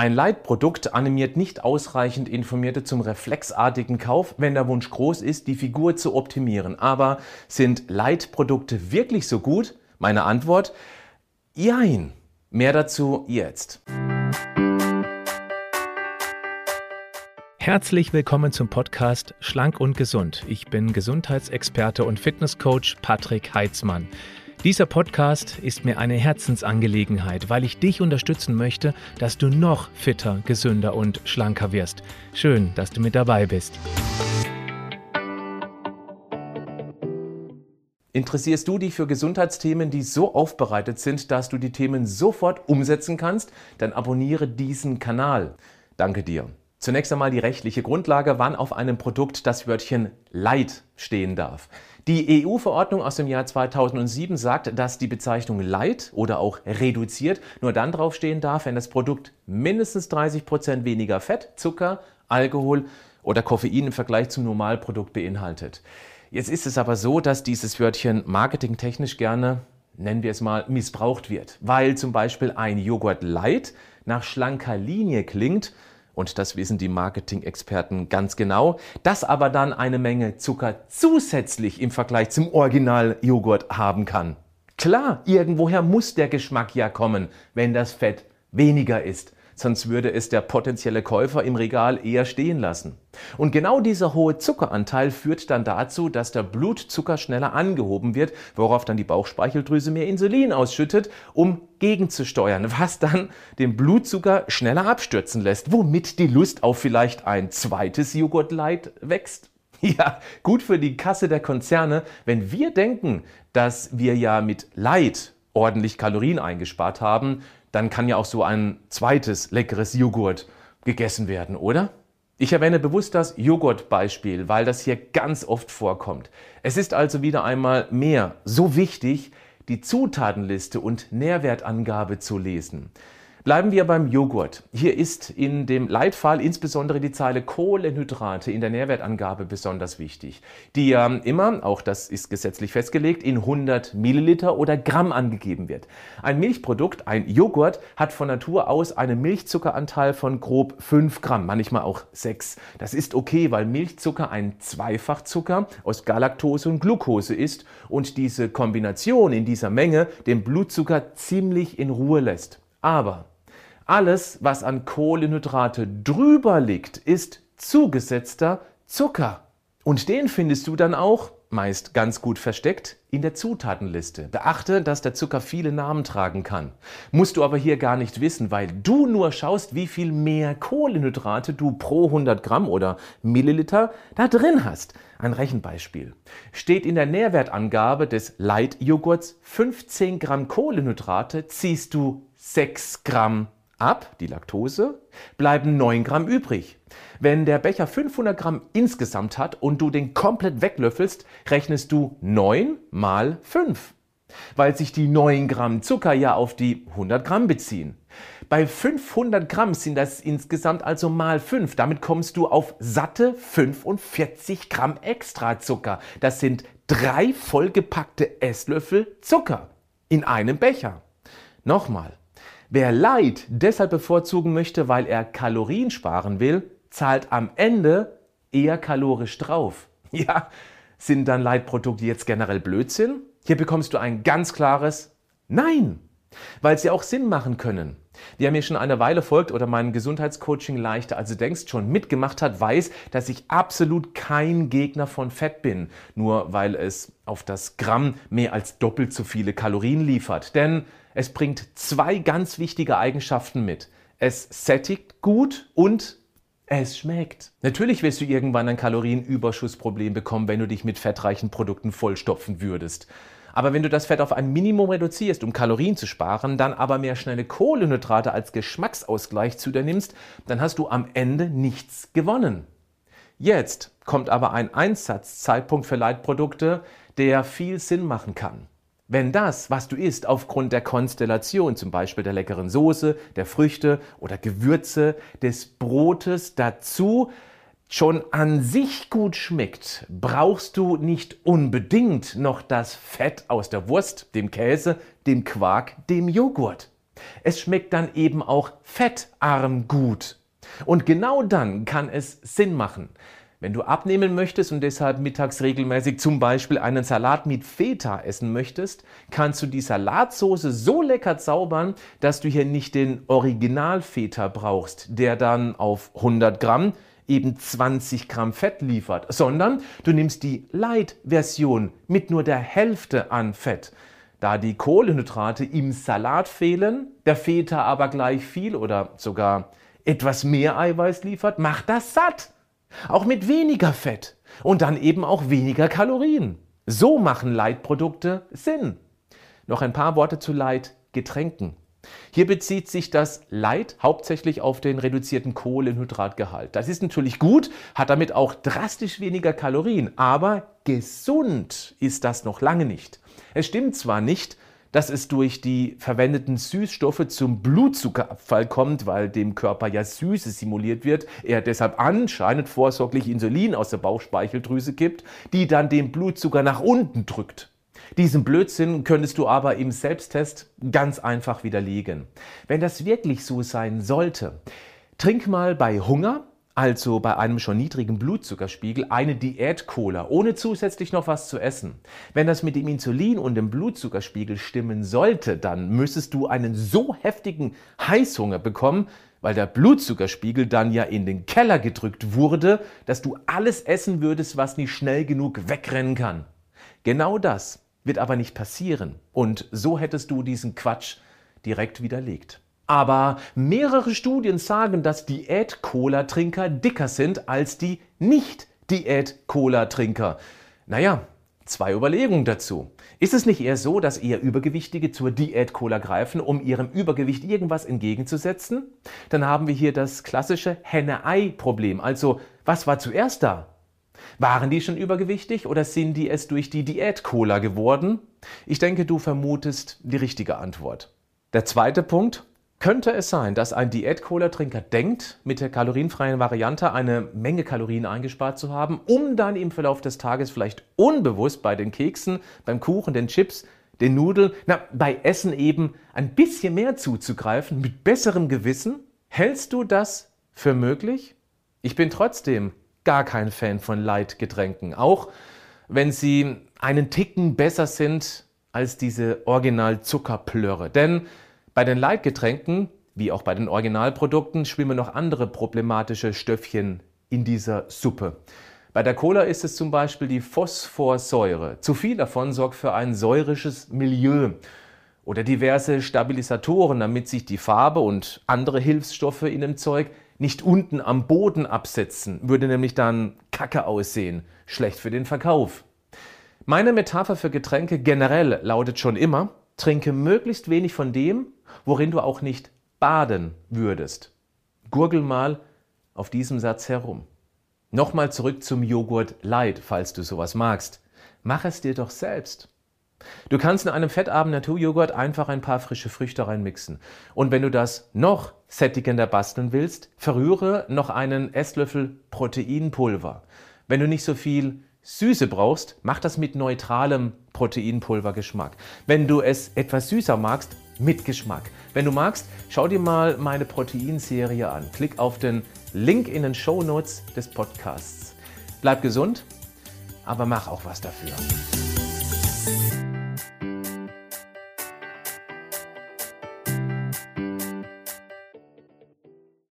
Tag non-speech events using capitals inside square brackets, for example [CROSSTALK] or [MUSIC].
Ein Leitprodukt animiert nicht ausreichend Informierte zum reflexartigen Kauf, wenn der Wunsch groß ist, die Figur zu optimieren. Aber sind Leitprodukte wirklich so gut? Meine Antwort? Jein. Mehr dazu jetzt. Herzlich willkommen zum Podcast Schlank und Gesund. Ich bin Gesundheitsexperte und Fitnesscoach Patrick Heitzmann. Dieser Podcast ist mir eine Herzensangelegenheit, weil ich dich unterstützen möchte, dass du noch fitter, gesünder und schlanker wirst. Schön, dass du mit dabei bist. Interessierst du dich für Gesundheitsthemen, die so aufbereitet sind, dass du die Themen sofort umsetzen kannst? Dann abonniere diesen Kanal. Danke dir. Zunächst einmal die rechtliche Grundlage, wann auf einem Produkt das Wörtchen Light stehen darf. Die EU-Verordnung aus dem Jahr 2007 sagt, dass die Bezeichnung Light oder auch reduziert nur dann draufstehen darf, wenn das Produkt mindestens 30 Prozent weniger Fett, Zucker, Alkohol oder Koffein im Vergleich zum Normalprodukt beinhaltet. Jetzt ist es aber so, dass dieses Wörtchen marketingtechnisch gerne, nennen wir es mal, missbraucht wird, weil zum Beispiel ein Joghurt Light nach schlanker Linie klingt und das wissen die Marketing-Experten ganz genau, dass aber dann eine Menge Zucker zusätzlich im Vergleich zum Original-Joghurt haben kann. Klar, irgendwoher muss der Geschmack ja kommen, wenn das Fett weniger ist sonst würde es der potenzielle Käufer im Regal eher stehen lassen. Und genau dieser hohe Zuckeranteil führt dann dazu, dass der Blutzucker schneller angehoben wird, worauf dann die Bauchspeicheldrüse mehr Insulin ausschüttet, um gegenzusteuern, was dann den Blutzucker schneller abstürzen lässt, womit die Lust auf vielleicht ein zweites Joghurt-Light wächst. [LAUGHS] Ja, gut für die Kasse der Konzerne, wenn wir denken, dass wir ja mit Light ordentlich Kalorien eingespart haben, dann kann ja auch so ein zweites leckeres Joghurt gegessen werden, oder? Ich erwähne bewusst das Joghurt-Beispiel, weil das hier ganz oft vorkommt. Es ist also wieder einmal mehr so wichtig, die Zutatenliste und Nährwertangabe zu lesen. Bleiben wir beim Joghurt. Hier ist in dem Leitfall insbesondere die Zeile Kohlenhydrate in der Nährwertangabe besonders wichtig, die ja immer, auch das ist gesetzlich festgelegt, in 100 Milliliter oder Gramm angegeben wird. Ein Milchprodukt, ein Joghurt, hat von Natur aus einen Milchzuckeranteil von grob 5 Gramm, manchmal auch 6. Das ist okay, weil Milchzucker ein Zweifachzucker aus Galaktose und Glucose ist und diese Kombination in dieser Menge den Blutzucker ziemlich in Ruhe lässt. Aber alles, was an Kohlenhydrate drüber liegt, ist zugesetzter Zucker. Und den findest du dann auch, meist ganz gut versteckt, in der Zutatenliste. Beachte, dass der Zucker viele Namen tragen kann. Musst du aber hier gar nicht wissen, weil du nur schaust, wie viel mehr Kohlenhydrate du pro 100 Gramm oder Milliliter da drin hast. Ein Rechenbeispiel. Steht in der Nährwertangabe des Light-Joghurts 15 Gramm Kohlenhydrate, ziehst du 6 Gramm ab, die Laktose, bleiben 9 Gramm übrig. Wenn der Becher 500 Gramm insgesamt hat und du den komplett weglöffelst, rechnest du 9 mal 5, weil sich die 9 Gramm Zucker ja auf die 100 Gramm beziehen. Bei 500 Gramm sind das insgesamt also mal 5. Damit kommst du auf satte 45 Gramm Extrazucker. Das sind drei vollgepackte Esslöffel Zucker in einem Becher. Nochmal, Wer Light deshalb bevorzugen möchte, weil er Kalorien sparen will, zahlt am Ende eher kalorisch drauf. [LAUGHS] Ja, sind dann Light-Produkte jetzt generell Blödsinn? Hier bekommst du ein ganz klares Nein, weil sie auch Sinn machen können. Wer mir schon eine Weile folgt oder mein Gesundheitscoaching leichter als du denkst schon mitgemacht hat, weiß, dass ich absolut kein Gegner von Fett bin, nur weil es auf das Gramm mehr als doppelt so viele Kalorien liefert. Denn es bringt zwei ganz wichtige Eigenschaften mit. Es sättigt gut und es schmeckt. Natürlich wirst du irgendwann ein Kalorienüberschussproblem bekommen, wenn du dich mit fettreichen Produkten vollstopfen würdest. Aber wenn du das Fett auf ein Minimum reduzierst, um Kalorien zu sparen, dann aber mehr schnelle Kohlenhydrate als Geschmacksausgleich zu dir nimmst, dann hast du am Ende nichts gewonnen. Jetzt kommt aber ein Einsatzzeitpunkt für Leitprodukte, der viel Sinn machen kann. Wenn das, was du isst, aufgrund der Konstellation, zum Beispiel der leckeren Soße, der Früchte oder Gewürze, des Brotes dazu schon an sich gut schmeckt, brauchst du nicht unbedingt noch das Fett aus der Wurst, dem Käse, dem Quark, dem Joghurt. Es schmeckt dann eben auch fettarm gut. Und genau dann kann es Sinn machen, wenn du abnehmen möchtest und deshalb mittags regelmäßig zum Beispiel einen Salat mit Feta essen möchtest, kannst du die Salatsoße so lecker zaubern, dass du hier nicht den Original Feta brauchst, der dann auf 100 Gramm eben 20 Gramm Fett liefert, sondern du nimmst die Light-Version mit nur der Hälfte an Fett. Da die Kohlenhydrate im Salat fehlen, der Feta aber gleich viel oder sogar etwas mehr Eiweiß liefert, macht das satt. Auch mit weniger Fett und dann eben auch weniger Kalorien. So machen Leitprodukte Sinn. Noch ein paar Worte zu Leitgetränken. Hier bezieht sich das Light hauptsächlich auf den reduzierten Kohlenhydratgehalt. Das ist natürlich gut, hat damit auch drastisch weniger Kalorien, aber gesund ist das noch lange nicht. Es stimmt zwar nicht, dass es durch die verwendeten Süßstoffe zum Blutzuckerabfall kommt, weil dem Körper ja Süße simuliert wird, er deshalb anscheinend vorsorglich Insulin aus der Bauchspeicheldrüse gibt, die dann den Blutzucker nach unten drückt. Diesen Blödsinn könntest du aber im Selbsttest ganz einfach widerlegen. Wenn das wirklich so sein sollte, trink mal bei Hunger also bei einem schon niedrigen Blutzuckerspiegel, eine Diät-Cola, ohne zusätzlich noch was zu essen. Wenn das mit dem Insulin und dem Blutzuckerspiegel stimmen sollte, dann müsstest du einen so heftigen Heißhunger bekommen, weil der Blutzuckerspiegel dann ja in den Keller gedrückt wurde, dass du alles essen würdest, was nicht schnell genug wegrennen kann. Genau das wird aber nicht passieren. Und so hättest du diesen Quatsch direkt widerlegt. Aber mehrere Studien sagen, dass Diät-Cola-Trinker dicker sind als die Nicht-Diät-Cola-Trinker. Naja, zwei Überlegungen dazu. Ist es nicht eher so, dass eher Übergewichtige zur Diät-Cola greifen, um ihrem Übergewicht irgendwas entgegenzusetzen? Dann haben wir hier das klassische Henne-Ei-Problem. Also, was war zuerst da? Waren die schon übergewichtig oder sind die es durch die Diät-Cola geworden? Ich denke, du vermutest die richtige Antwort. Der zweite Punkt, könnte es sein, dass ein Diät-Cola-Trinker denkt, mit der kalorienfreien Variante eine Menge Kalorien eingespart zu haben, um dann im Verlauf des Tages vielleicht unbewusst bei den Keksen, beim Kuchen, den Chips, den Nudeln, na, bei Essen eben ein bisschen mehr zuzugreifen, mit besserem Gewissen? Hältst du das für möglich? Ich bin trotzdem gar kein Fan von Light-Getränken, auch wenn sie einen Ticken besser sind als diese Original-Zuckerplörre. Denn bei den Leitgetränken, wie auch bei den Originalprodukten, schwimmen noch andere problematische Stöffchen in dieser Suppe. Bei der Cola ist es zum Beispiel die Phosphorsäure. Zu viel davon sorgt für ein säurisches Milieu oder diverse Stabilisatoren, damit sich die Farbe und andere Hilfsstoffe in dem Zeug nicht unten am Boden absetzen, würde nämlich dann kacke aussehen, schlecht für den Verkauf. Meine Metapher für Getränke generell lautet schon immer, trinke möglichst wenig von dem, worin du auch nicht baden würdest. Gurgel mal auf diesem Satz herum. Nochmal zurück zum Joghurt Light, falls du sowas magst. Mach es dir doch selbst. Du kannst in einem fettarmen Naturjoghurt einfach ein paar frische Früchte reinmixen. Und wenn du das noch sättigender basteln willst, verrühre noch einen Esslöffel Proteinpulver. Wenn du nicht so viel Süße brauchst, mach das mit neutralem Proteinpulvergeschmack. Wenn du es etwas süßer magst, mit Geschmack. Wenn du magst, schau dir mal meine Proteinserie an. Klick auf den Link in den Show Notes des Podcasts. Bleib gesund, aber mach auch was dafür.